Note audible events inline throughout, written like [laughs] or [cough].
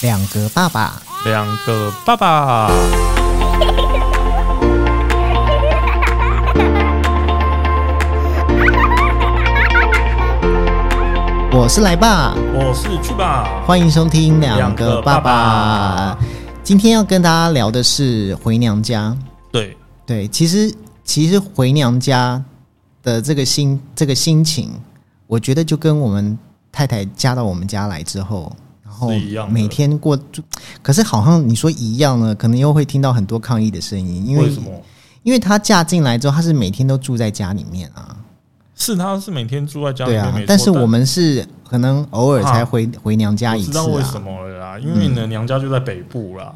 两个爸爸，两个爸爸，[laughs] 我是来爸，我是去吧。欢迎收听两个爸爸爸爸。今天要跟大家聊的是回娘家。对，对，其实其实回娘家的这个心这个心情，我觉得就跟我们太太嫁到我们家来之后，然每天过，就可是好像你说一样呢，可能又会听到很多抗议的声音，因为为什么？因为她嫁进来之后，她是每天都住在家里面啊，是她是每天住在家里面，但是我们是可能偶尔才回、回娘家我一次知道为什啊。么了啦，因为你的娘家就在北部啦，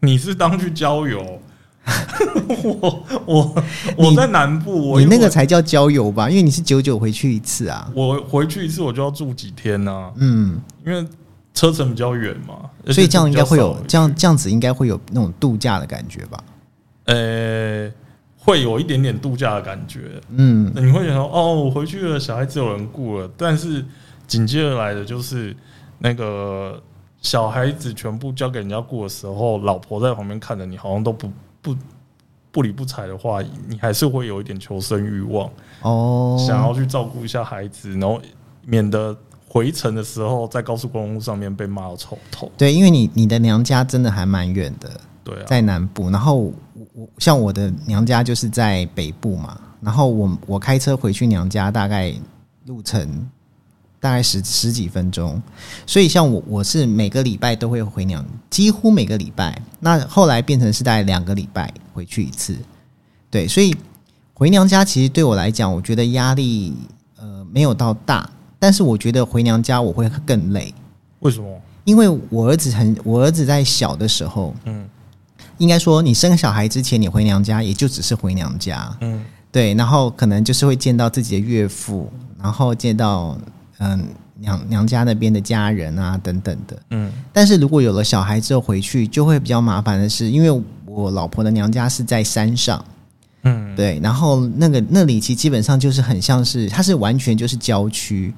你是当去郊游。[laughs] 我我我在南部，我你那个才叫郊游吧？因为你是久久回去一次啊。我回去一次我就要住几天呢、嗯，因为车程比较远嘛，所以这样应该会有这样这样子应该会有那种度假的感觉吧？呃，会有一点点度假的感觉。嗯，你会觉得哦，我回去了，小孩子有人顾了，但是紧接而来的就是那个小孩子全部交给人家顾的时候，老婆在旁边看着你，好像都不不不理不睬的话，你还是会有一点求生欲望，哦，想要去照顾一下孩子，然后免得回程的时候在高速公路上面被骂到臭头。对，因为你你的娘家真的还蛮远的，对啊，在南部，然后我我像我的娘家就是在北部嘛，然后我我开车回去娘家大概路程大概十十几分钟，所以像我我是每个礼拜都会回娘，几乎每个礼拜，那后来变成是大概两个礼拜回去一次，对，所以回娘家其实对我来讲，我觉得压力呃没有到大，但是我觉得回娘家我会更累，为什么？因为我儿子很我儿子在小的时候。嗯应该说，你生小孩之前，你回娘家也就只是回娘家，嗯对，然后可能就是会见到自己的岳父，然后见到嗯娘娘家那边的家人啊等等的。嗯但是如果有了小孩之后回去，就会比较麻烦的是，因为我老婆的娘家是在山上，嗯，对，然后那个那里其实基本上就是很像是，它是完全就是郊区，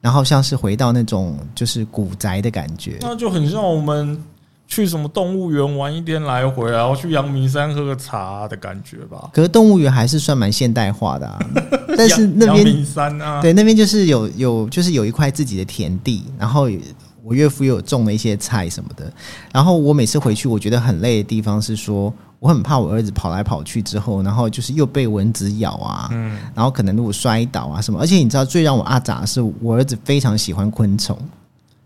然后像是回到那种就是古宅的感觉。那就很像我们去什么动物园玩一天来回，然后去阳明山喝个茶的感觉吧。可是动物园还是算蛮现代化的啊，[laughs] 但是那边阳明山啊，对，那边就是有有就是有一块自己的田地，然后我岳父又有种了一些菜什么的。然后我每次回去，我觉得很累的地方是说，我很怕我儿子跑来跑去之后，然后就是又被蚊子咬啊，嗯，然后可能如果摔倒啊什么。而且你知道最让我阿杂的是，我儿子非常喜欢昆虫，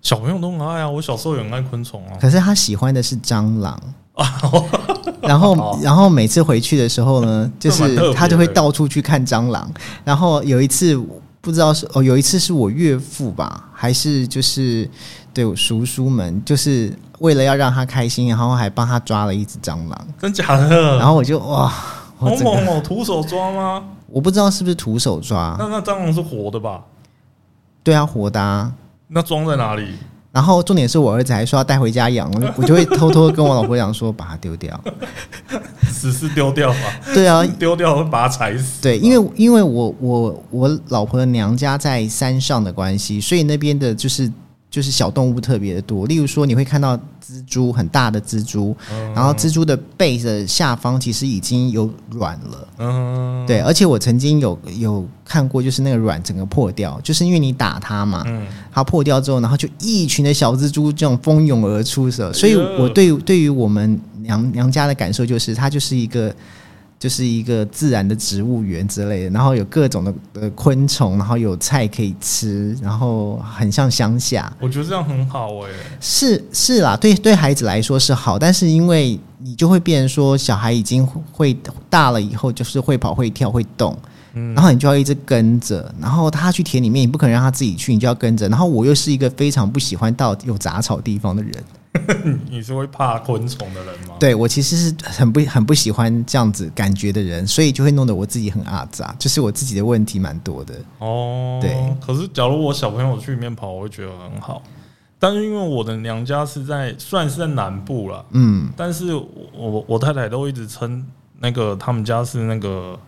小朋友都很爱啊，我小时候也很爱昆虫啊。可是他喜欢的是蟑螂。[laughs] 然后，然后每次回去的时候呢，[laughs] 就是他就会到处去看蟑螂。然后有一次不知道是哦，有一次是我岳父吧，还是就是对我叔叔们，就是为了要让他开心，然后还帮他抓了一只蟑螂。真假的？然后我就哇，我整个好猛哦！徒手抓吗？我不知道是不是徒手抓，那那蟑螂是活的吧？对啊，活的、啊。那装在哪里？然后重点是我儿子还说要带回家养，我就我就会偷偷跟我老婆讲说把它丢掉。[laughs] 死是丢掉吧？对啊，丢掉会把它踩死。对，因为因为我我我老婆的娘家在山上的关系，所以那边的就是就是小动物特别的多。例如说，你会看到蜘蛛很大的蜘蛛，嗯然后蜘蛛的背的下方其实已经有卵了。嗯，对，而且我曾经有有看过，就是那个卵整个破掉，就是因为你打它嘛，嗯，它破掉之后，然后就一群的小蜘蛛这种蜂拥而出所以我对对于我们娘娘家的感受就是，它就是一个就是一个自然的植物园之类的，然后有各种的呃昆虫，然后有菜可以吃，然后很像乡下。我觉得这样很好哎。是是啦，对对孩子来说是好，但是因为你就会变成说，小孩已经会大了以后，就是会跑、会跳、会动，嗯然后你就要一直跟着，然后他去田里面，你不可能让他自己去，你就要跟着。然后我又是一个非常不喜欢到有杂草地方的人，[laughs] 你是会怕昆虫的人吗？对我其实是很不很不喜欢这样子感觉的人，所以就会弄得我自己很阿杂，就是我自己的问题蛮多的。哦，对。可是假如我小朋友去里面跑，我会觉得很好。但是因为我的娘家是在，算是在南部了，嗯，但是我我我太太都一直称那个他们家是那个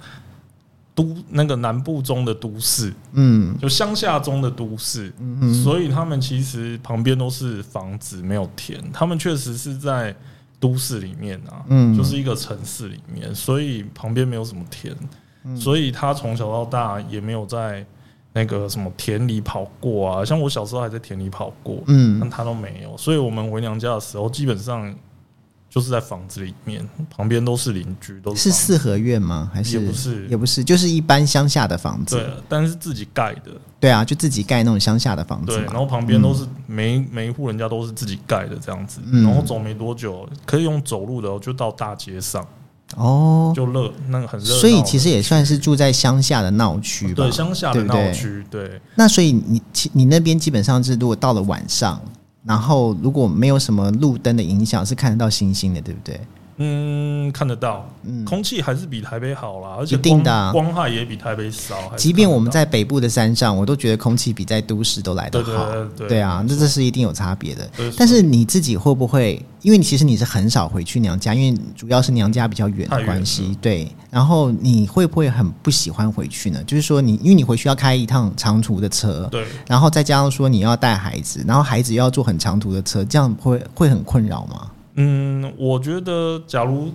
都那个南部中的都市，嗯就乡下中的都市，嗯所以他们其实旁边都是房子，没有田。他们确实是在都市里面啊，嗯就是一个城市里面，所以旁边没有什么田，嗯所以他从小到大也没有在那个什么田里跑过啊。像我小时候还在田里跑过，嗯但嗯，他都没有。所以我们回娘家的时候，基本上就是在房子里面，旁边都是邻居，都是房子四合院吗？还是也不是也不是，就是一般乡下的房子。对，但是自己盖的，对啊，就自己盖那种乡下的房子对，然后旁边都是每一每一户人家都是自己盖的这样子，嗯然后走没多久可以用走路的哦，就到大街上，哦，就热那个很热闹，所以其实也算是住在乡下的闹区吧。对乡下的闹区，对，那所以你其你那边基本上是，如果到了晚上，然后如果没有什么路灯的影响，是看得到星星的，对不对？嗯，看得到，嗯，空气还是比台北好啦，而且一定的啊光光害也比台北少，还是即便看得到我们在北部的山上，我都觉得空气比在都市都来得对对好。对对对啊，那这是一定有差别的。对但是你自己会不会？因为你其实你是很少回去娘家，因为主要是娘家比较远的远关系。对，然后你会不会很不喜欢回去呢？就是说你，因为你回去要开一趟长途的车，对，然后再加上说你要带孩子，然后孩子又要坐很长途的车，这样会会很困扰吗？嗯，我觉得假如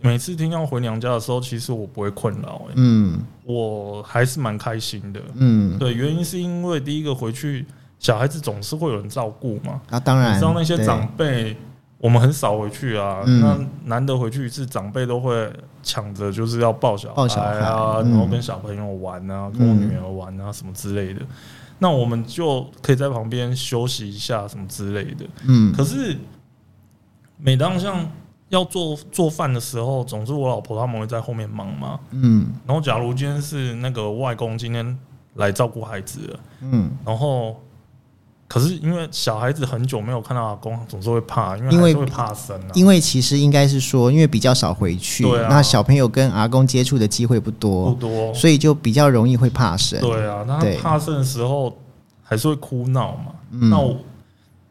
每次听要回娘家的时候，其实我不会困扰、欸，嗯我还是蛮开心的。嗯，对，原因是因为第一个回去，小孩子总是会有人照顾嘛。啊，当然，你知道那些对长辈，我们很少回去啊。嗯那难得回去一次，长辈都会抢着就是要抱小孩啊，嗯然后跟小朋友玩啊，跟我女儿玩啊，什么之类的。那我们就可以在旁边休息一下，什么之类的。嗯可是每当像要做做饭的时候，总是我老婆他们会在后面忙嘛。嗯然后假如今天是那个外公今天来照顾孩子了，嗯，然后可是因为小孩子很久没有看到阿公，总是会怕，因为因为会怕生啊。因为其实应该是说，因为比较少回去，对啊那小朋友跟阿公接触的机会不多不多，所以就比较容易会怕生。对啊，那他怕生的时候还是会哭闹嘛。嗯那我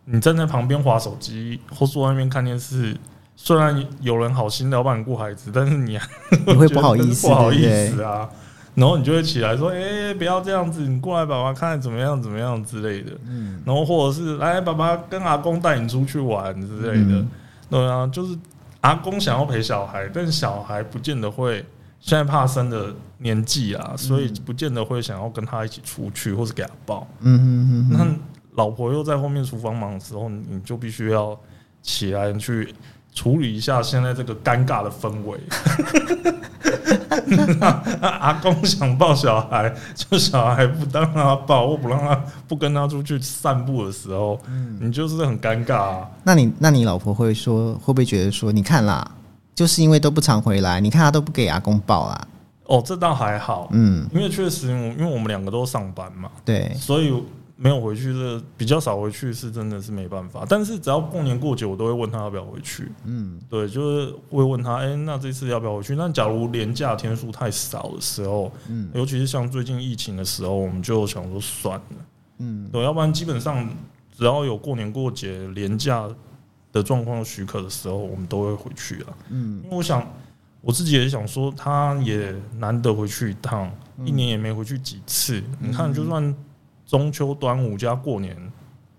你站在旁边划手机，或坐在那边看电视，虽然有人好心的要帮你顾孩子，但是你你会 [laughs] 不好意思，不好意思啊。然后你就会起来说：“哎、不要这样子，你过来，爸爸看怎么样怎么样之类的。”嗯然后或者是来，爸爸跟阿公带你出去玩之类的。嗯对啊，就是阿公想要陪小孩，但是小孩不见得会。现在怕生的年纪啊，所以不见得会想要跟他一起出去，或是给他抱。嗯嗯嗯那嗯，老婆又在后面厨房忙的时候，你就必须要起来去处理一下现在这个尴尬的氛围。那 [laughs] 阿公想抱小孩，就小孩不让他抱，或不让他不跟他出去散步的时候，你就是很尴尬啊。那你那你老婆会说，会不会觉得说，你看啦，就是因为都不常回来，你看他都不给阿公抱啦，哦，这倒还好，嗯，因为确实，因为我们两个都上班嘛，对，所以没有回去的比较少回去，是真的是没办法。但是只要过年过节，我都会问他要不要回去。嗯对，就是会问他，哎、那这次要不要回去？那假如连假天数太少的时候，嗯尤其是像最近疫情的时候，我们就想说算了，嗯对，要不然基本上只要有过年过节连假的状况许可的时候，我们都会回去了。嗯因为我想我自己也想说，他也难得回去一趟，一年也没回去几次。你看，就算中秋、端午加过年、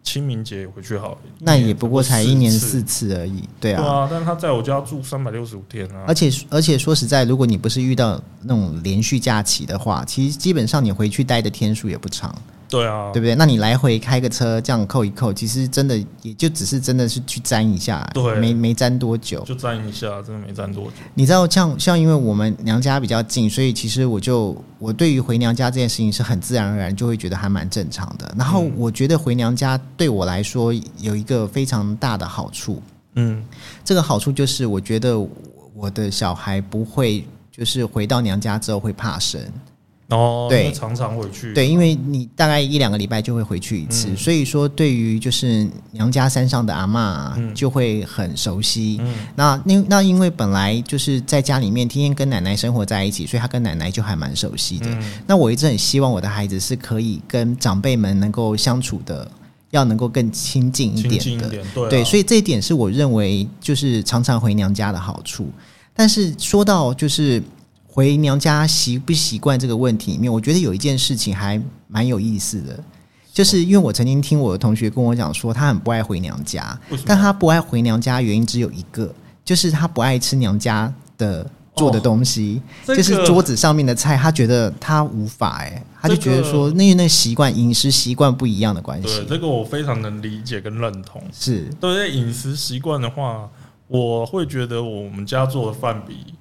清明节也回去好了，那也不过才一年四次而已，对啊。对啊，但是他在我家住三百六十五天啊。而，且而且说实在，如果你不是遇到那种连续假期的话，其实基本上你回去待的天数也不长，对啊，对不对？那你来回开个车这样扣一扣，其实真的也就只是真的是去粘一下，对没没粘多久。就粘一下，真的没粘多久。你知道，像像因为我们娘家比较近，所以其实我就我对于回娘家这件事情是很自然而然就会觉得还蛮正常的。然后嗯我觉得回娘家对我来说有一个非常大的好处，嗯，这个好处就是我觉得我的小孩不会就是回到娘家之后会怕生。然后对常常回去，对，因为你大概一两个礼拜就会回去一次，嗯所以说对于就是娘家山上的阿嬷嗯就会很熟悉。嗯那那那因为本来就是在家里面天天跟奶奶生活在一起，所以他跟奶奶就还蛮熟悉的。嗯那我一直很希望我的孩子是可以跟长辈们能够相处的，要能够更亲近一点的。对，所以这一点是我认为就是常常回娘家的好处。但是说到就是回娘家习不习惯这个问题里面，我觉得有一件事情还蛮有意思的，就是因为我曾经听我的同学跟我讲说，他很不爱回娘家但他不爱回娘家原因只有一个，就是他不爱吃娘家的做的东西，这个就是桌子上面的菜，他觉得他无法哎、他就觉得说，那那习惯饮食习惯不一样的关对系，这个我非常能理解跟认同。是对在饮食习惯的话，我会觉得我们家做的饭比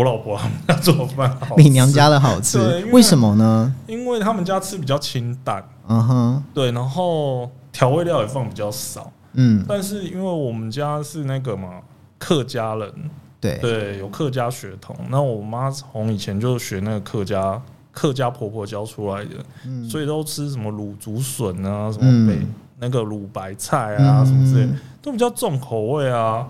我老婆他们家做的饭好吃，比娘家的好吃对，为为什么呢？因为他们家吃比较清淡，嗯哼，对，然后调味料也放比较少。嗯，但是因为我们家是那个嘛客家人，对，对，有客家血统。那我妈从以前就学那个客家客家婆婆教出来的，嗯。所以都吃什么卤竹笋啊，什嗯。么北、那个卤白菜啊，什么之类嗯，都比较重口味啊。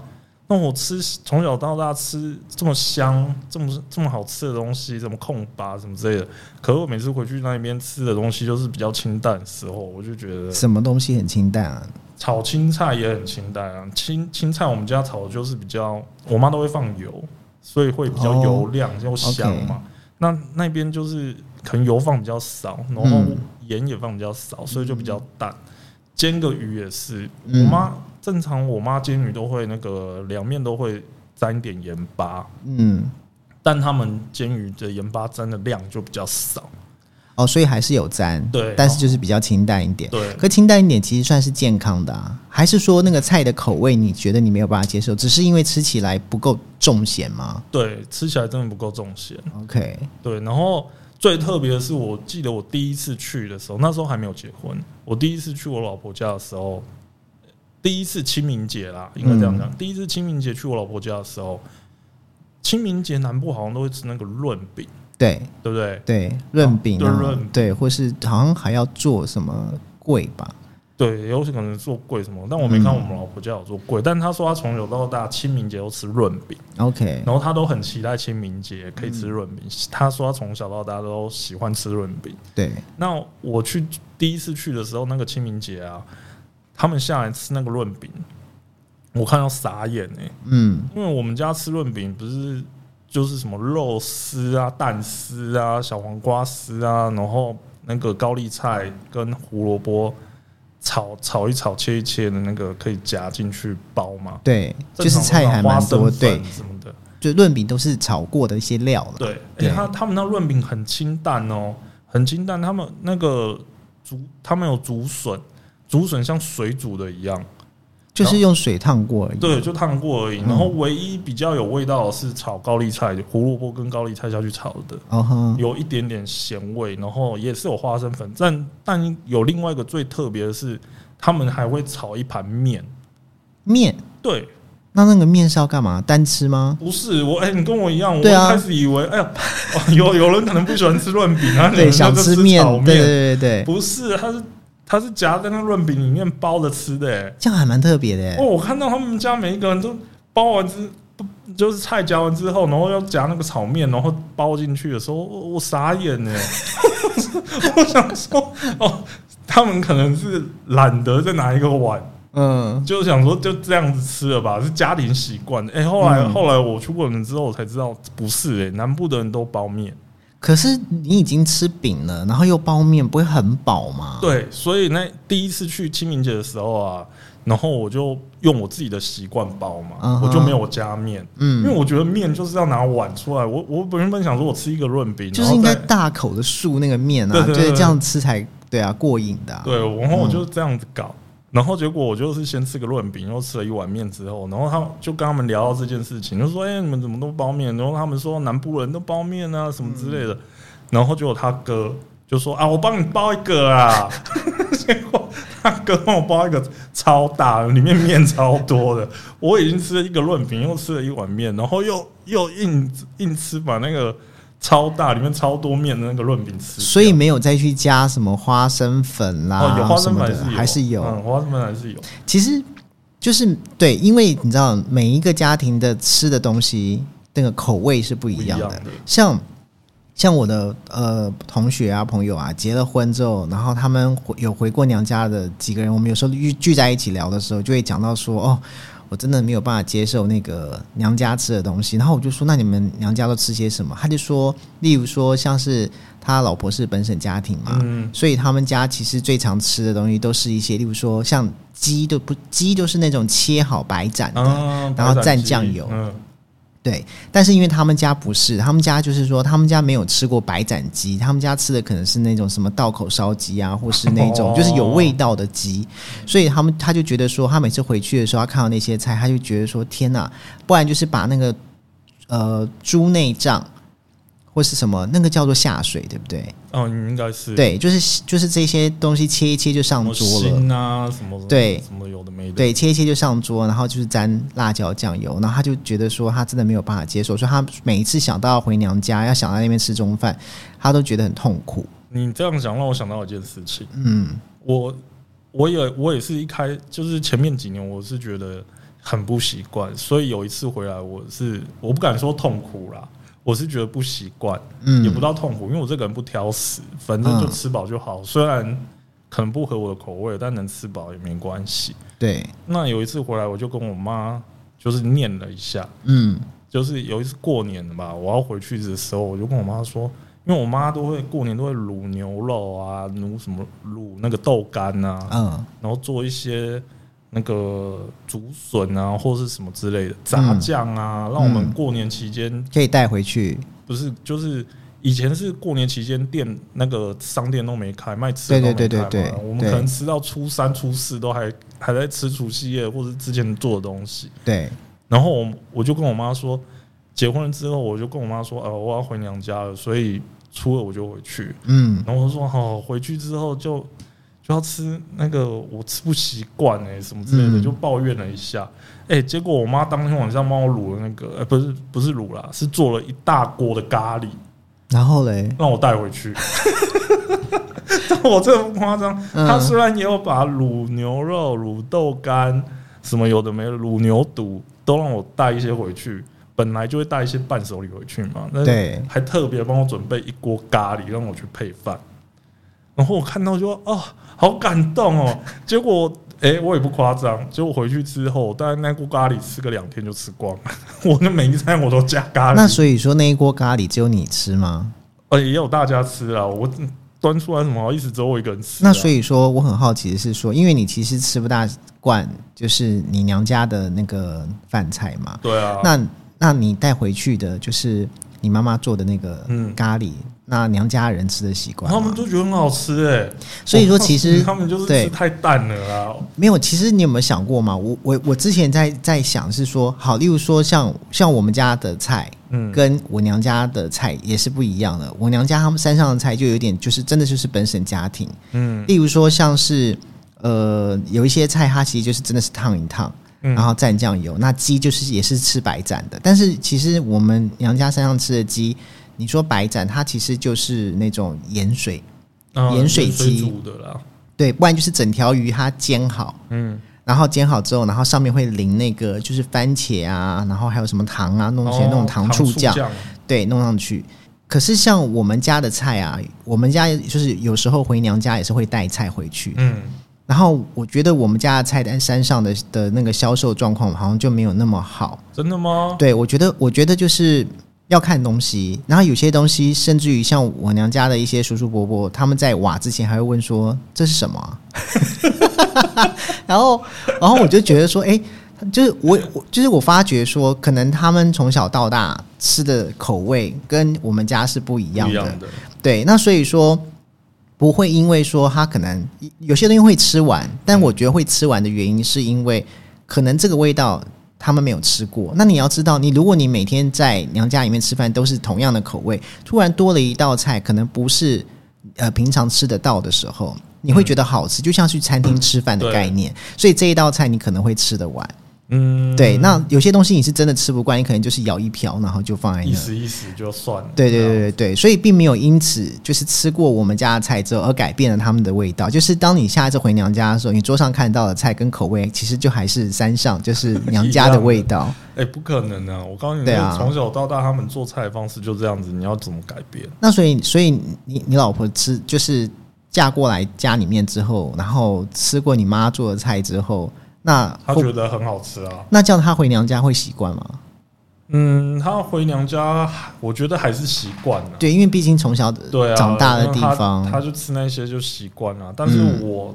那我吃从小到大吃这么香、这么这么好吃的东西，什么控拔什么之类的，可是我每次回去那边吃的东西就是比较清淡的时候，我就觉得什么东西很清淡啊？炒青菜也很清淡啊。青青菜我们家炒的就是比较，我妈都会放油，所以会比较油亮又香嘛。那那边就是可能油放比较少，然后嗯盐也放比较少，所以就比较淡。煎个鱼也是，嗯我妈正常我妈煎鱼都会那个两面都会沾一点盐巴，嗯，但他们煎鱼的盐巴沾的量就比较少。哦，所以还是有沾，对但是就是比较清淡一点。对，可清淡一点其实算是健康的啊，还是说那个菜的口味你觉得你没有办法接受，只是因为吃起来不够重咸吗对，吃起来真的不够重咸。？OK，对，然后最特别的是，我记得我第一次去的时候，那时候还没有结婚。我第一次去我老婆家的时候，第一次清明节啦，应该这样讲。第一次清明节去我老婆家的时候，清明节南部好像都会吃那个润饼，对对不对？对，润饼啊，对润对，或是好像还要做什么桂吧？对，有可能做贵什么，但我没看我们老婆家有做贵。但她说她从小到大清明节都吃润饼，OK，然后她都很期待清明节可以吃润饼。他说她从小到大都喜欢吃润饼。对，那我去第一次去的时候，那个清明节啊，他们下来吃那个润饼，我看到傻眼哎、嗯因为我们家吃润饼不是就是什么肉丝啊、蛋丝啊、小黄瓜丝啊，然后那个高丽菜跟胡萝卜炒炒一炒、切一切的那个可以夹进去包嘛，对，就是菜还蛮多，对，什么的。就润饼都是炒过的一些料了。对，而对且他他们那润饼很清淡哦，很清淡。他们那个竹，他们有竹笋，竹笋像水煮的一样，就是用水烫过而已。对，就烫过而已。嗯然后唯一比较有味道的是炒高丽菜，胡萝卜跟高丽菜下去炒的，有一点点咸味，然后也是有花生粉。但但有另外一个最特别的是，他们还会炒一盘面。面，对，那那个面是要干嘛？单吃吗？不是我，哎、你跟我一样，我一开始以为，哎呀，哦 [laughs] 有有人可能不喜欢吃润饼啊，对，想吃面，对对对对，不是，它是它是夹在那润饼里面包着吃的、欸。这样还蛮特别的哦，。我看到他们家每一个人都包完之，不就是菜夹完之后，然后要夹那个炒面，然后包进去的时候，我我傻眼呢、[laughs] 我想说，哦，他们可能是懒得再拿一个碗，嗯，就想说就这样子吃了吧，是家庭习惯。哎、后来、嗯后来我去问了之后，我才知道不是哎、南部的人都包面。可是你已经吃饼了，然后又包面，不会很饱吗？，对，所以那第一次去清明节的时候啊，然后我就用我自己的习惯包嘛我就没有加面，嗯因为嗯，我觉得面就是要拿碗出来。我我原本想说我吃一个润饼，就是应该大口的漱那个面啊，对对对就是这样吃才对啊，过瘾的啊。对，然后我就这样子搞。然后结果我就是先吃个润饼，又吃了一碗面之后，然后他就跟他们聊到这件事情，就说：“哎、你们怎么都包面？”然后他们说南部人都包面啊，什么之类的。然后结果他哥就说：“啊，我帮你包一个啊。[laughs] ”结果他哥帮我包一个超大的，里面面超多的。我已经吃了一个润饼，又吃了一碗面，然后又又硬硬吃把那个超大里面超多面的那个润饼吃。所以没有再去加什么花生粉啦，哦，有花生粉还是有。嗯，花生粉还是有。其实就是对，因为你知道每一个家庭的吃的东西那个口味是不一样的。像像我的呃同学啊朋友啊，结了婚之后，然后他们回有回过娘家的几个人，我们有时候聚聚在一起聊的时候，就会讲到说哦。我真的没有办法接受那个娘家吃的东西。然后我就说，那你们娘家都吃些什么？他就说，例如说像是他老婆是本省家庭嘛，嗯所以他们家其实最常吃的东西都是一些，例如说像鸡都不鸡都是那种切好白斩的，啊，然后蘸酱油嗯，对，但是因为他们家不是，他们家就是说，他们家没有吃过白斩鸡，他们家吃的可能是那种什么道口烧鸡啊，或是那种哦。就是有味道的鸡，所以他们他就觉得说，他每次回去的时候，他看到那些菜，他就觉得说，天哪，不然就是把那个呃猪内脏或是什么那个叫做下水，对不对？哦，你应该是对，就是就是这些东西切一切就上桌了。什么对什么有的没的，对，切一切就上桌，然后就是沾辣椒酱油，然后他就觉得说他真的没有办法接受，所以他每一次想到要回娘家，要想到那边吃中饭，他都觉得很痛苦。你这样讲让我想到一件事情，嗯我我也我也是一开就是前面几年我是觉得很不习惯，所以有一次回来我是我不敢说痛苦啦，我是觉得不习惯，嗯，也不到痛苦，因为我这个人不挑食，反正就吃饱就好。虽然可能不合我的口味，但能吃饱也没关系。对，那有一次回来，我就跟我妈就是念了一下，嗯就是有一次过年了吧，我要回去的时候，我就跟我妈说，因为我妈都会过年都会卤牛肉啊，卤什么卤那个豆干啊，嗯然后做一些那个竹笋啊，或是什么之类的炸酱啊，让我们嗯过年期间可以带回去。不是就是。以前是过年期间店那个商店都没开，卖吃的都没开对对嘛我们可能吃到初三、初四都还还在吃除夕夜或者之前做的东西。对，然后我我就跟我妈说，结婚了之后，我就跟我妈说，呃，我要回娘家了，所以初二我就回去。嗯然后我就说，好、回去之后就就要吃那个我吃不习惯哎，什么之类的，嗯就抱怨了一下。哎、结果我妈当天晚上帮我卤了那个，呃，不是不是卤啦，是做了一大锅的咖喱，然后嘞，让我带回去。但 [laughs] 我这不夸张，嗯他虽然也有把卤牛肉、卤豆干什么有的没的，卤牛肚都让我带一些回去。本来就会带一些伴手礼回去嘛，那对还特别帮我准备一锅咖喱让我去配饭。然后我看到就哦，好感动哦。[laughs] 结果哎、我也不夸张，结果回去之后，大概那锅咖喱吃个两天就吃光了。[laughs] 我的每一餐我都加咖喱。那所以说那一锅咖喱只有你吃吗？呃，也有大家吃啊，我端出来什么好意思只有我一个人吃啊、那所以说我很好奇的是说，因为你其实吃不大惯，就是你娘家的那个饭菜嘛，对啊，那那你带回去的就是你妈妈做的那个嗯。咖喱，那娘家人吃的习惯吗他们都觉得很好吃哎、所以说其实 [laughs] 他们就是对。吃太淡了啊。没有，其实你有没有想过嘛？我我我之前在在想是说，好，例如说像像我们家的菜，嗯，跟我娘家的菜也是不一样的。我娘家他们山上的菜就有点就是真的就是本省家庭，嗯。例如说像是呃有一些菜它其实就是真的是烫一烫，嗯然后蘸酱油。那鸡就是也是吃白斩的，但是其实我们娘家山上吃的鸡，你说白斩，它其实就是那种盐水，啊盐水鸡煮的啦。对，不然就是整条鱼它煎好。嗯，然后煎好之后，然后上面会淋那个就是番茄啊，然后还有什么糖啊，弄些那种哦糖醋酱，酱，对，弄上去。可是像我们家的菜啊，我们家就是有时候回娘家也是会带菜回去。嗯，然后我觉得我们家的菜单山上的的那个销售状况好像就没有那么好。真的吗？对我觉得，我觉得就是要看东西，然后有些东西甚至于像我娘家的一些叔叔伯伯，他们在瓦之前还会问说这是什么、啊，[laughs] 然后然后我就觉得说，哎、就是我我就是我发觉说，可能他们从小到大吃的口味跟我们家是不一样的，一样的。对，那所以说不会因为说他可能有些东西会吃完，但我觉得会吃完的原因是因为可能这个味道他们没有吃过。那你要知道，你如果你每天在娘家里面吃饭都是同样的口味，突然多了一道菜，可能不是呃平常吃得到的时候，你会觉得好吃，就像去餐厅吃饭的概念。所以这一道菜你可能会吃得完。嗯，对，那有些东西你是真的吃不惯，你可能就是舀一瓢，然后就放在那。意思意思就算了。对对对对对，所以并没有因此就是吃过我们家的菜之后而改变了他们的味道。就是当你下一次回娘家的时候，你桌上看到的菜跟口味，其实就还是山上就是娘家的味道。[laughs] 哎、不可能啊！我告诉你，对啊从小到大他们做菜的方式就这样子，你要怎么改变？那所以，所以你你老婆吃就是嫁过来家里面之后，然后吃过你妈做的菜之后，那他觉得很好吃啊。那叫他回娘家会习惯吗？嗯，他回娘家，我觉得还是习惯了。对，因为毕竟从小对啊，长大的地方，他就吃那些就习惯了。但是嗯我，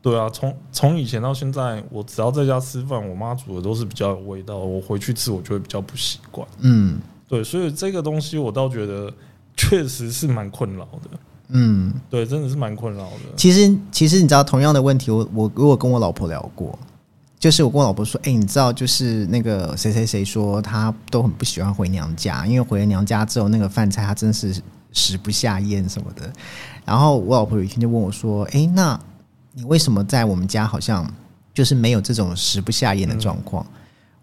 对啊，从从以前到现在，我只要在家吃饭，我妈煮的都是比较有味道，我回去吃我就会比较不习惯。嗯对，所以这个东西我倒觉得确实是蛮困扰的。嗯，对，真的是蛮困扰的。其实其实你知道，同样的问题，我我我有跟我老婆聊过，就是我跟我老婆说，哎、你知道，就是那个谁谁谁说他都很不喜欢回娘家，因为回了娘家之后，那个饭菜他真是食不下咽什么的。然后我老婆有一天就问我说，哎、那你为什么在我们家好像就是没有这种食不下咽的状况？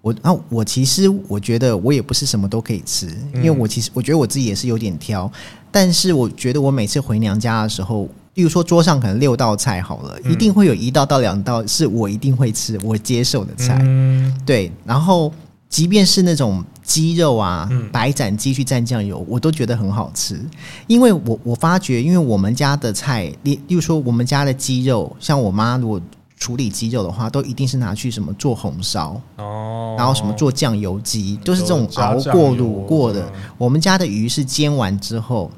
我啊，我其实我觉得我也不是什么都可以吃，因为我其实我觉得我自己也是有点挑，但是我觉得我每次回娘家的时候，例如说桌上可能六道菜好了，嗯。一定会有一道到两道是我一定会吃、我接受的菜，嗯，对，然后即便是那种鸡肉啊，嗯。白斩鸡去蘸酱油，我都觉得很好吃。因为我我发觉，因为我们家的菜，例例如说我们家的鸡肉，像我妈如果处理鸡肉的话，都一定是拿去什么做红烧，哦，然后什么做酱油鸡，都是这种熬过、卤过的嗯。我们家的鱼是煎完之后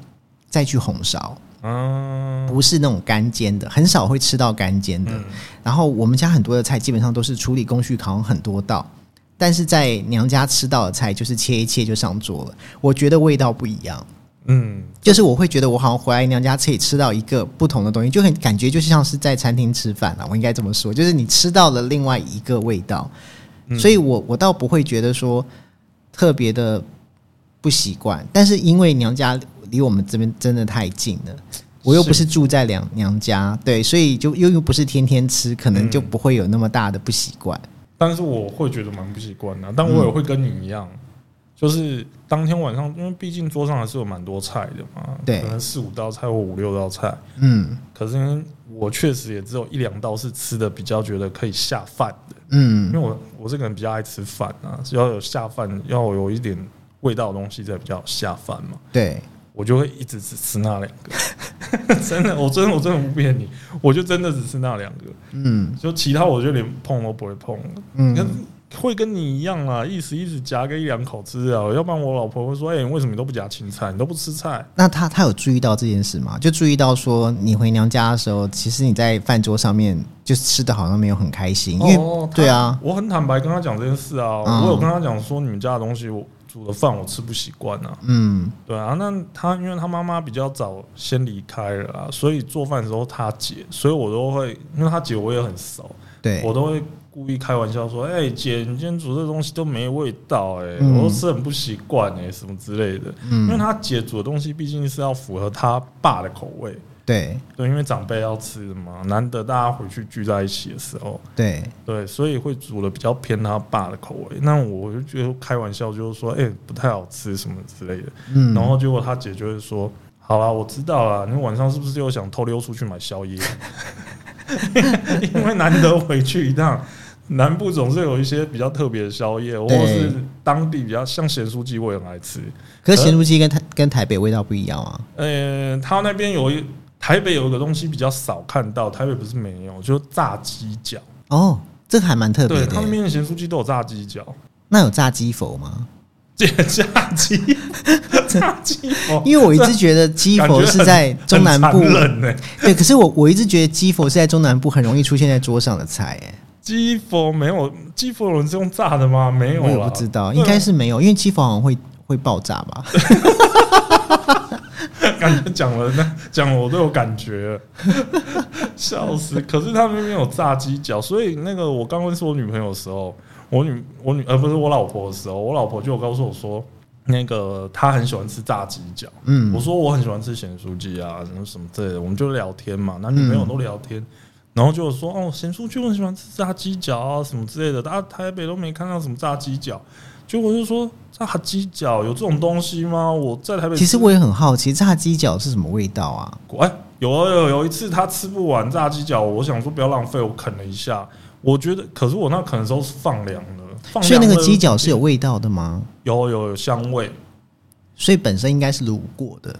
再去红烧，嗯，不是那种干煎的，很少会吃到干煎的。嗯然后我们家很多的菜基本上都是处理工序好像很多道，但是在娘家吃到的菜就是切一切就上桌了，我觉得味道不一样。嗯，就是我会觉得我好像回来娘家可以吃到一个不同的东西，就很感觉就像是在餐厅吃饭了，我应该这么说，就是你吃到了另外一个味道，嗯所以我我倒不会觉得说特别的不习惯，但是因为娘家离我们这边真的太近了。我又不是住在娘娘家，对，所以就又又不是天天吃，可能就嗯。不会有那么大的不习惯。但是我会觉得蛮不习惯的，但我也会跟你一样，就是当天晚上，因为毕竟桌上还是有蛮多菜的嘛，对。可能四五道菜或五六道菜，嗯。可是因为我确实也只有一两道是吃的比较觉得可以下饭的，嗯。因嗯为我我这个人比较爱吃饭啊，要有下饭，要有一点味道的东西才比较下饭嘛。对，我就会一直只吃那两个，[laughs] 真的，我真的我真的不骗你，我就真的只吃那两个，嗯就其他我就连碰都不会碰。跟嗯，会跟你一样啊，意思意思夹个一两口吃啊，要不然我老婆会说：“哎、你为什么你都不夹青菜？你都不吃菜那他他有注意到这件事吗？就注意到说你回娘家的时候，其实你在饭桌上面就吃的好像没有很开心，因为、哦对啊，我很坦白跟他讲这件事啊，嗯我有跟他讲说，你们家的东西我煮的饭我吃不习惯啊。嗯。对啊，那他因为他妈妈比较早先离开了啊，所以做饭的时候他姐，所以我都会，因为他姐我也很熟，对，我都会故意开玩笑说：“哎、姐，你今天煮这东西都没味道、哎、嗯。我都吃很不习惯，哎，什么之类的。”因为嗯他姐煮的东西毕竟是要符合他爸的口味，对对，因为长辈要吃的嘛，难得大家回去聚在一起的时候，对，对，所以会煮的比较偏他爸的口味。那我就觉得开玩笑就是说：“哎、不太好吃什么之类的。”嗯，然后结果他姐就会说：“好啦，我知道啦，你晚上是不是又想偷溜出去买宵夜？[laughs] 因为难得回去一趟，南部总是有一些比较特别的宵夜，或者是当地比较像咸酥鸡，我也很爱吃。可是咸酥鸡跟台跟台北味道不一样啊。呃，他那边有一台北有一个东西比较少看到，台北不是没有，就是炸鸡脚。哦，这个还蛮特别，的耶。他们面的咸酥鸡都有炸鸡脚。那有炸鸡佛吗？[laughs] 这炸鸡，[laughs] 炸鸡哦，因为我一直觉得鸡佛是在中南部。对，可是我我一直觉得鸡佛是在中南部很容易出现在桌上的菜，哎，鸡佛没有，鸡佛有人是用炸的吗？没有我也不知道，应该是没有，因为鸡佛好像会会爆炸吧？[laughs] [laughs] 感觉讲了那讲了我都有感觉了，[laughs] 笑死！可是他们那边有炸鸡脚，所以那个我刚认识我女朋友的时候，我女我女呃不是我老婆的时候，我老婆就有告诉我说，那个她很喜欢吃炸鸡脚。嗯我说我很喜欢吃咸酥鸡啊，什么什么之类的，我们就聊天嘛，男女朋友都聊天。然后就有说哦，咸酥鸡我很喜欢吃炸鸡脚啊，什么之类的。大家台北都没看到什么炸鸡脚，结果就说炸鸡脚有这种东西吗？我在台北，其实我也很好奇，炸鸡脚是什么味道啊？哎，有啊有有一次他吃不完炸鸡脚，我想说不要浪费，我啃了一下，我觉得，可是我那啃的时候是放凉的，放所以那个鸡脚是有味道的吗？有有有香味，所以本身应该是卤过的。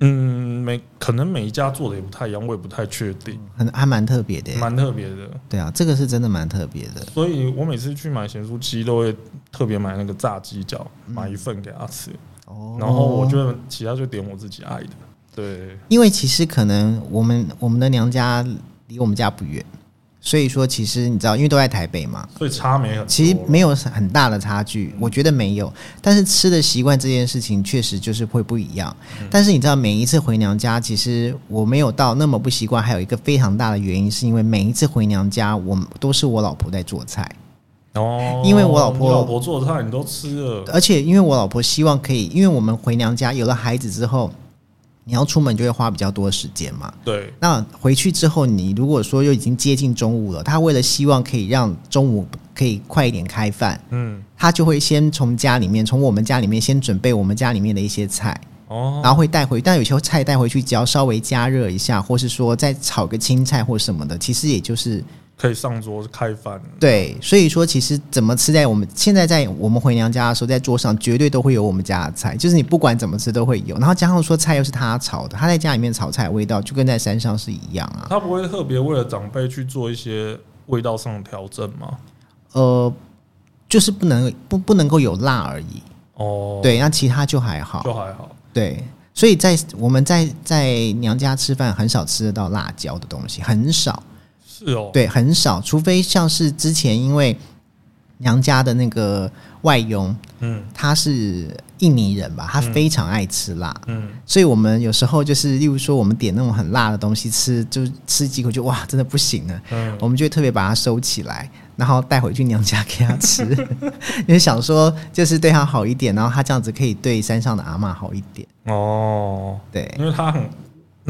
嗯，每可能每一家做的也不太一样，我也不太确定，很还蛮特别的。蛮特别的。对啊，这个是真的蛮特别的。所以我每次去买咸酥鸡都会特别买那个炸鸡脚，买一份给他吃，哦然后我就其他就点我自己爱的。对，因为其实可能我们我们的娘家离我们家不远，所以说其实你知道，因为都在台北嘛，所以差没有。其实没有很大的差距，我觉得没有。但是吃的习惯这件事情确实就是会不一样。但是你知道，每一次回娘家，其实我没有到那么不习惯，还有一个非常大的原因，是因为每一次回娘家，我们都是我老婆在做菜，哦，因为我老婆你老婆做的菜你都吃了，而且因为我老婆希望可以，因为我们回娘家有了孩子之后，你要出门就会花比较多的时间嘛。对，那回去之后，你如果说又已经接近中午了，他为了希望可以让中午可以快一点开饭，嗯，他就会先从家里面，从我们家里面先准备我们家里面的一些菜，哦，然后会带回。但有些菜带回去，只要稍微加热一下，或是说再炒个青菜或什么的，其实也就是可以上桌开饭。对。所以说，其实怎么吃，在我们现在在我们回娘家的时候，在桌上绝对都会有我们家的菜，就是你不管怎么吃都会有。然后加上说菜又是他炒的，他在家里面炒菜的味道就跟在山上是一样啊。他不会特别为了长辈去做一些味道上的调整吗？呃，就是不能不不能够有辣而已。哦，，对，那其他就还好。就还好。对，所以在我们在在娘家吃饭很少吃得到辣椒的东西，很少。是哦，，对，很少，除非像是之前因为娘家的那个外佣，嗯他是印尼人吧，他嗯非常爱吃辣。嗯，所以我们有时候就是，例如说我们点那种很辣的东西吃，就吃几口就哇，真的不行了。嗯我们就会特别把它收起来，然后带回去娘家给他吃，因为想说就是对他好一点，然后他这样子可以对山上的阿嬷好一点。哦，对，因为他很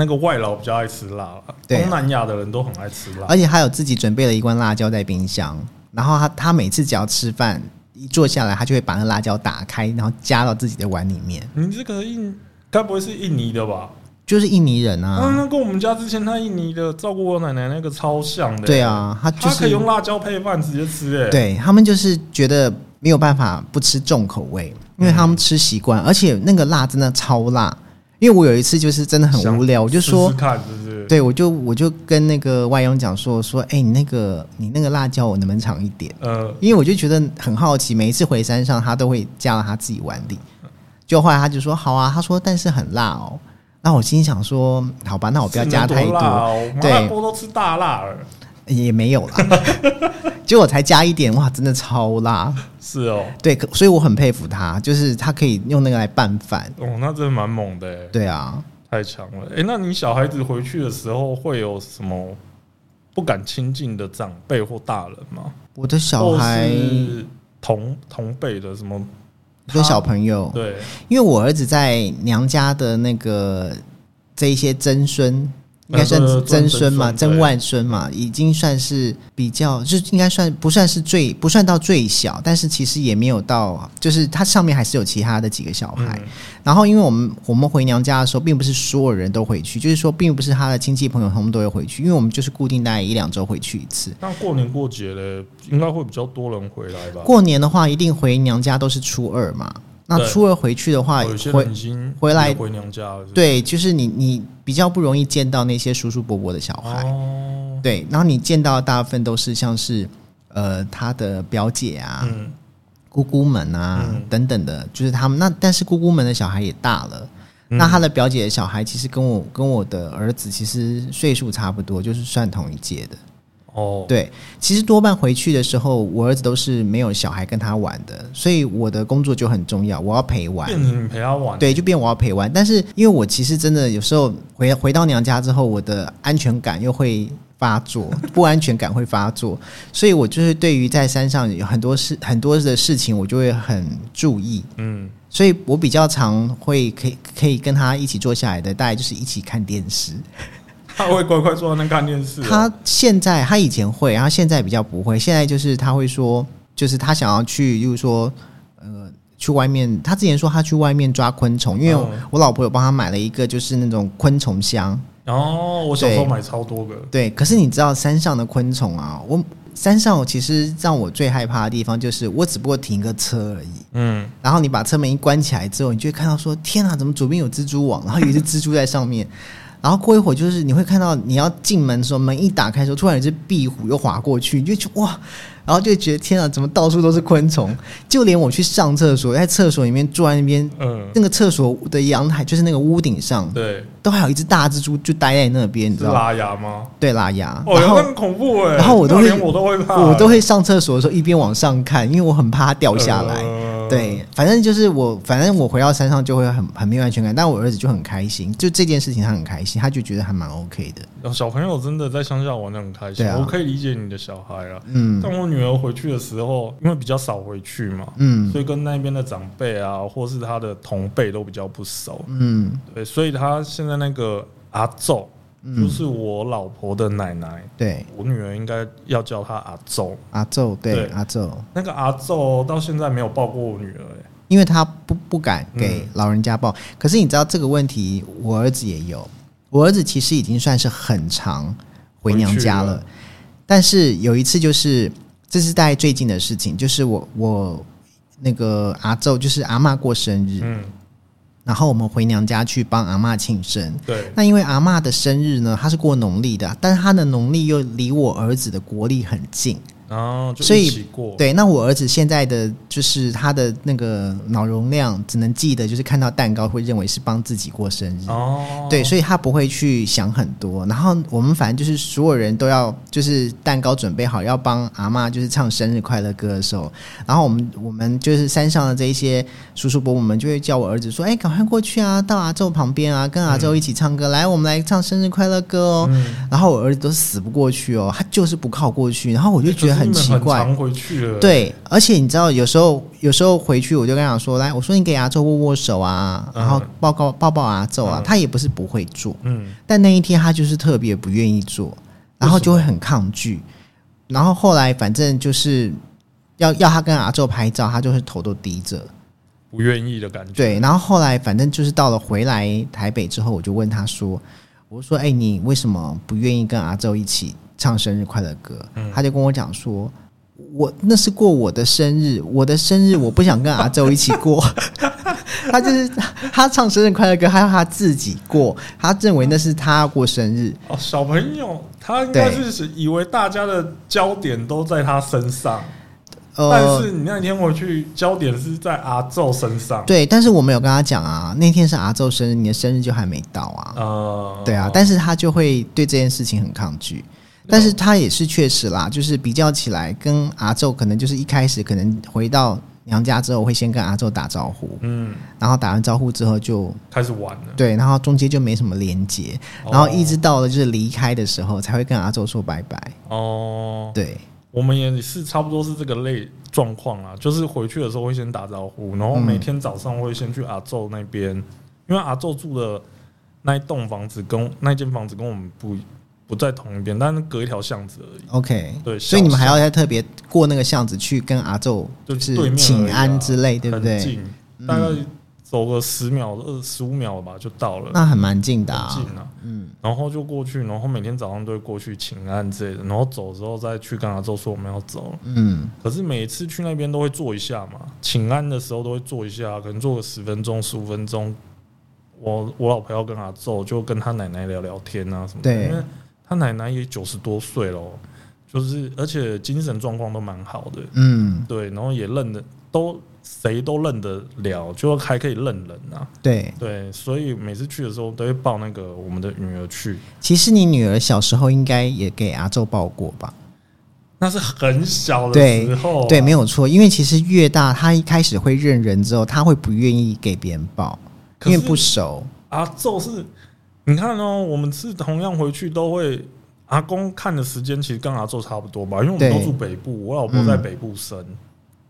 那个外劳比较爱吃辣东南亚的人都很爱吃辣。而且他有自己准备了一罐辣椒在冰箱，然后他他每次只要吃饭一坐下来，他就会把那辣椒打开，然后加到自己的碗里面。你这个印该不会是印尼的吧？就是印尼人啊，啊，那跟我们家之前他印尼的照顾我奶奶那个超像的。对，啊，他就是他可以用辣椒配饭直接吃，哎，，对他们就是觉得没有办法不吃重口味，因为他们吃习惯，而且那个辣真的超辣。因为我有一次就是真的很无聊，我就说试试，看，是不是？，对我就我就跟那个外佣讲说说，哎、你那个你那个辣椒我能不能尝一点？呃，因为我就觉得很好奇，每一次回山上他都会加到他自己碗里。就后来他就说好啊，他说但是很辣哦。那我心想说，好吧，那我不要加太多辣哦，麻对辣锅都吃大辣了。也没有啦。结果我才加一点，哇，真的超辣。是哦，对，所以我很佩服他，就是他可以用那个来拌饭。哦，那真的蛮猛的，哎，对啊，太强了。哎，那你小孩子回去的时候会有什么不敢亲近的长辈或大人吗？我的小孩，是同同辈的什么？说小朋友，对，因为我儿子在娘家的那个这一些曾孙，应该算呃曾孙嘛，曾外孙嘛，已经算是比较，就应该算不算是最不算到最小，但是其实也没有到，就是他上面还是有其他的几个小孩。嗯然后，因为我们我们回娘家的时候，并不是所有人都回去，就是说，并不是他的亲戚朋友他们都会回去，因为我们就是固定大概一两周回去一次。那过年过节嘞，应该会比较多人回来吧？过年的话，一定回娘家都是初二嘛。那初二回去的话，有些回人已经回来回娘家对，就是你你比较不容易见到那些叔叔伯伯的小孩，哦，对，然后你见到的大部分都是像是呃他的表姐啊、嗯，姑姑们啊、嗯。等等的，就是他们那但是姑姑们的小孩也大了。嗯。那他的表姐的小孩其实跟我跟我的儿子其实岁数差不多，就是算同一届的。哦，对，其实多半回去的时候，我儿子都是没有小孩跟他玩的，所以我的工作就很重要，我要陪玩。变成陪他玩，对，就变我要陪玩。但是因为我其实真的有时候回回到娘家之后，我的安全感又会发作，不安全感会发作，所以我就是对于在山上有很多事 [laughs] 很多的事情，我就会很注意。嗯，所以我比较常会可以可以跟他一起坐下来的，大概就是一起看电视。他会乖乖坐在那看电视哦，他现在他以前会，然后现在比较不会。现在就是他会说，就是他想要去，就是说，呃，去外面。他之前说他去外面抓昆虫，因为嗯我老婆有帮他买了一个，就是那种昆虫箱。哦我小时候买超多个，对，可是你知道山上的昆虫啊，我山上其实让我最害怕的地方就是，我只不过停个车而已。嗯，然后你把车门一关起来之后，你就会看到说：“天啊，怎么左边有蜘蛛网？然后有一只蜘蛛在上面。”然后过一会儿，就是你会看到你要进门的时候，门一打开的时候，突然有只壁虎又划过去，你就觉得哇，然后就觉得天啊，怎么到处都是昆虫？就连我去上厕所，在厕所里面坐在那边，嗯，那个厕所的阳台就是那个屋顶上，对，都还有一只大蜘蛛就待在那边，你知道拉牙吗？对，拉牙。哦，然后很恐怖哎，然后我都会我都会怕，我都会上厕所的时候一边往上看，因为我很怕它掉下来。呃对，反正就是我，反正我回到山上就会很很没有安全感，但我儿子就很开心，就这件事情他很开心，他就觉得还蛮 OK 的。哦小朋友真的在乡下玩的很开心，啊我可以理解你的小孩啊。嗯但我女儿回去的时候，因为比较少回去嘛，嗯所以跟那边的长辈啊，或是她的同辈都比较不熟。嗯对，所以她现在那个阿昼，嗯。就是我老婆的奶奶，对，我女儿应该要叫她阿昼。阿昼对对。阿昼，那个阿昼到现在没有抱过我女儿、欸，因为他不不敢给嗯。老人家抱。可是你知道这个问题，我儿子也有，我儿子其实已经算是很长回娘家了。回去了，但是有一次就是这是大概最近的事情，就是我我那个阿昼就是阿嬷过生日，嗯，然后我们回娘家去帮阿妈庆生。对，那因为阿妈的生日呢，她是过农历的，但是她的农历又离我儿子的国历很近，然后就所以对，那我儿子现在的就是他的那个脑容量只能记得，就是看到蛋糕会认为是帮自己过生日。哦，对，所以他不会去想很多。然后我们反正就是所有人都要，就是蛋糕准备好，要帮阿妈就是唱生日快乐歌的时候，然后我们我们就是山上的这一些叔叔伯伯们就会叫我儿子说：“哎，赶快过去啊，到阿昼旁边啊，跟阿昼一起唱歌，来，我们来唱生日快乐歌哦。嗯，然后我儿子都死不过去哦，他就是不靠过去，然后我就觉得可是你们奇怪。常回去了，，对，而且你知道，有时候有时候回去，我就跟他说：“来，我说你给阿昼握握手啊，嗯然后抱抱抱抱阿昼啊。嗯他也不是不会做，嗯，但那一天他就是特别不愿意做，然后就会很抗拒。然后后来反正就是要要他跟阿昼拍照，他就是头都低着。不愿意的感觉，对，然后后来反正就是到了回来台北之后，我就问他说：“我说，哎、你为什么不愿意跟阿周一起唱生日快乐歌？”嗯他就跟我讲说：“我那是过我的生日，我的生日我不想跟阿昼一起过。[laughs] ”他就是他唱生日快乐歌，他要他自己过，他认为那是他过生日。哦，小朋友他应该是以为大家的焦点都在他身上，但呃，是你那天回去，焦点是在阿昼身上，对，但是我没有跟他讲啊，那天是阿昼生日，你的生日就还没到啊。呃，对啊，但是他就会对这件事情很抗拒。但是他也是确实啦，就是比较起来，跟阿昼可能就是一开始可能回到娘家之后，会先跟阿昼打招呼，嗯，然后打完招呼之后就开始玩了，对，然后中间就没什么连接，哦。然后一直到了就是离开的时候，才会跟阿昼说拜拜。哦，对，我们也是差不多是这个类状况啦，就是回去的时候会先打招呼，然后嗯。每天早上会先去阿昼那边，因为阿昼住的那一栋房子跟那间房子跟我们不不在同一边，但是隔一条巷子而已。OK，对所以你们还要再特别过那个巷子去跟阿昼就是请安之类，对不很对？大概走个十秒、二十五秒吧就到了，那很蛮近的啊。近啊。嗯，然后就过去，然后每天早上都会过去请安之类的，然后走之后再去跟阿周说我们要走了。嗯，可是每次去那边都会坐一下嘛，请安的时候都会坐一下，可能坐个十分钟、十五分钟。我我老婆要跟阿周就跟他奶奶聊聊天啊什么的，对因为他奶奶也九十多岁了，就是而且精神状况都蛮好的，嗯，对，然后也认得都谁都认得了，就还可以认人啊，对。对，所以每次去的时候都会抱那个我们的女儿去，其实你女儿小时候应该也给阿昼抱过吧？那是很小的时候啊、对，没有错。因为其实越大，她一开始会认人之后，她会不愿意给别人抱，因为不熟。阿昼是，你看哦，我们是同样回去都会，阿公看的时间其实跟阿昼差不多吧，因为我们都住北部，我老婆在北部生，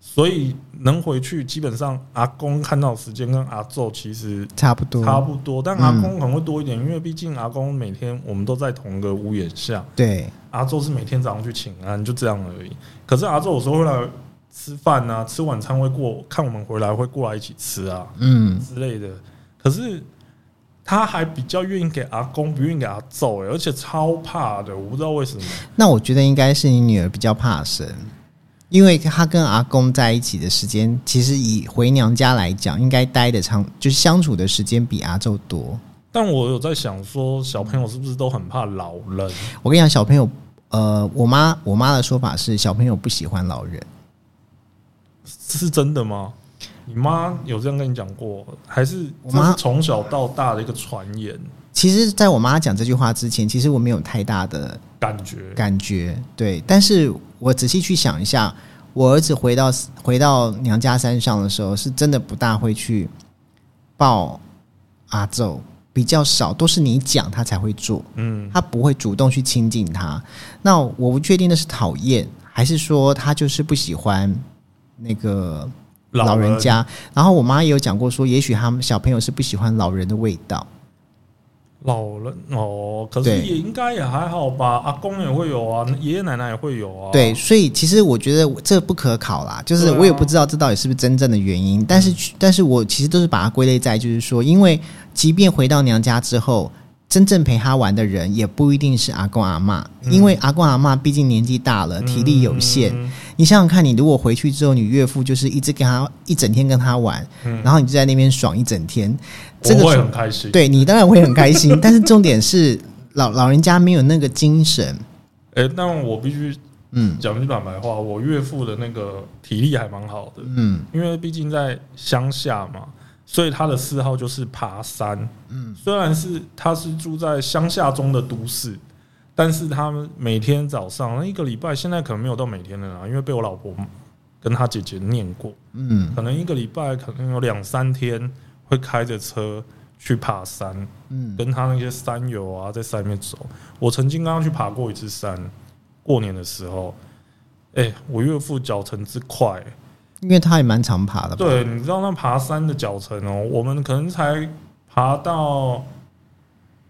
所以能回去基本上阿公看到的时间跟阿昼其实差不多，差不多，但阿公可能会多一点，因为毕竟阿公每天我们都在同一个屋檐下，对，阿昼是每天早上去请安，就这样而已。可是阿昼有时候会来吃饭啊，吃晚餐会过看我们回来会过来一起吃啊。嗯，之类的。可是他还比较愿意给阿公，不愿意给他揍、欸，而且超怕的，我不知道为什么。那我觉得应该是你女儿比较怕生，因为她跟阿公在一起的时间，其实以回娘家来讲，应该待的长，就是相处的时间比阿宙多。但我有在想说，小朋友是不是都很怕老人？我跟你讲，小朋友，呃，我妈我妈的说法是，小朋友不喜欢老人。是真的吗？你妈有这样跟你讲过，还是我妈从小到大的一个传言其实，在我妈讲这句话之前，其实我没有太大的感觉？感觉，对。但是我仔细去想一下，我儿子回到回到娘家山上的时候，是真的不大会去抱阿宙，比较少，都是你讲他才会做，嗯，他不会主动去亲近他。那我不确定那是讨厌，还是说他就是不喜欢那个老人家。然后我妈也有讲过说，也许他们小朋友是不喜欢老人的味道。老人哦，可是对也应该也还好吧。阿公也会有啊，爷爷奶奶也会有啊。对，所以其实我觉得这不可考啦，就是我也不知道这到底是不是真正的原因，但是但是我其实都是把它归类在，就是说，因为即便回到娘家之后，真正陪他玩的人也不一定是阿公阿嬷，因为阿公阿妈毕竟年纪大了，体力有限。嗯你想想看，你如果回去之后，你岳父就是一直跟他一整天跟他玩，嗯。然后你就在那边爽一整天，这个我会很开心。对你当然会很开心，[laughs] 但是重点是老老人家没有那个精神，哎、但我必须嗯。讲句坦白话，我岳父的那个体力还蛮好的，嗯。因为毕竟在乡下嘛，所以他的嗜好就是爬山。嗯，虽然是他是住在乡下中的都市，但是他们每天早上那一个礼拜，现在可能没有到每天了啦，因为被我老婆跟他姐姐念过，嗯。可能一个礼拜可能有两三天会开着车去爬山，嗯，跟他那些山友啊在山里面走。我曾经刚刚去爬过一次山，过年的时候，哎、我岳父脚程之快、因为他也蛮常爬的吧？对，你知道那爬山的脚程哦，我们可能才爬到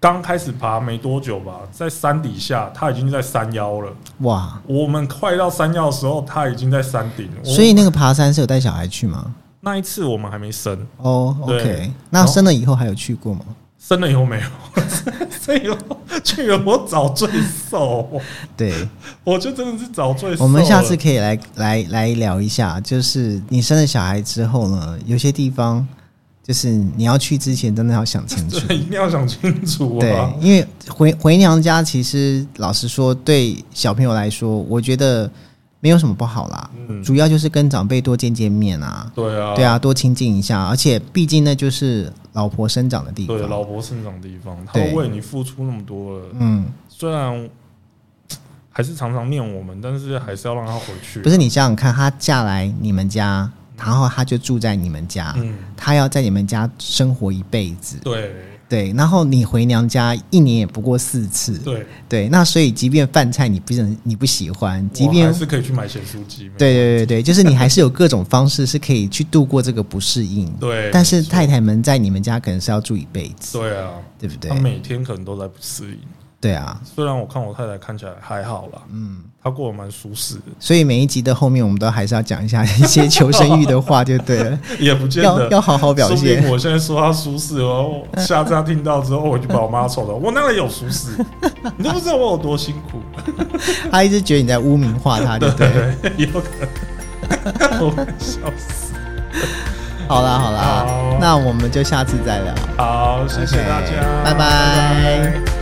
刚开始爬没多久吧，在山底下他已经在山腰了。哇，我们快到山腰的时候，他已经在山顶了。所以那个爬山是有带小孩去吗？那一次我们还没生，哦对，OK，那生了以后还有去过吗？生了以后没有，[laughs] 生以后去了我找罪受，对，我就真的是找罪受。我们下次可以来来来聊一下，就是你生了小孩之后呢，有些地方就是你要去之前真的要想清楚。[laughs] 一定要想清楚对啊。，因为回回娘家，其实老实说，对小朋友来说，我觉得没有什么不好啦。嗯，主要就是跟长辈多见见面啊，对啊，对啊，多亲近一下。而且毕竟那就是老婆生长的地方对，老婆生长的地方，他对为你付出那么多了，嗯，虽然 [tsk] 还是常常念我们，但是还是要让她回去。不是你想想看，她嫁来你们家，然后她就住在你们家，嗯，她要在你们家生活一辈子。对对，然后你回娘家一年也不过四次，对，对，那所以即便饭菜你不是你不喜欢，即便还是可以去买咸酥鸡。没对对对对，就是你还是有各种方式是可以去度过这个不适应。对，但是太太们在你们家可能是要住一辈子，对啊，对不对她？每天可能都在不适应。对啊，虽然我看我太太看起来还好啦，嗯，她过得蛮舒适的，所以每一集的后面我们都还是要讲一下一些求生欲的话，就对了，[laughs] 也不见得要好好表现。我现在说她舒适，哦，下次她听到之后，我就把我妈臭了，我哪里有舒适？[laughs] 你都不知道我有多辛苦。他一直觉得你在污名化他，[laughs] 对不对？对，有可能，我会笑死。好啦好啦好，那我们就下次再聊。好，谢谢大家，拜拜拜拜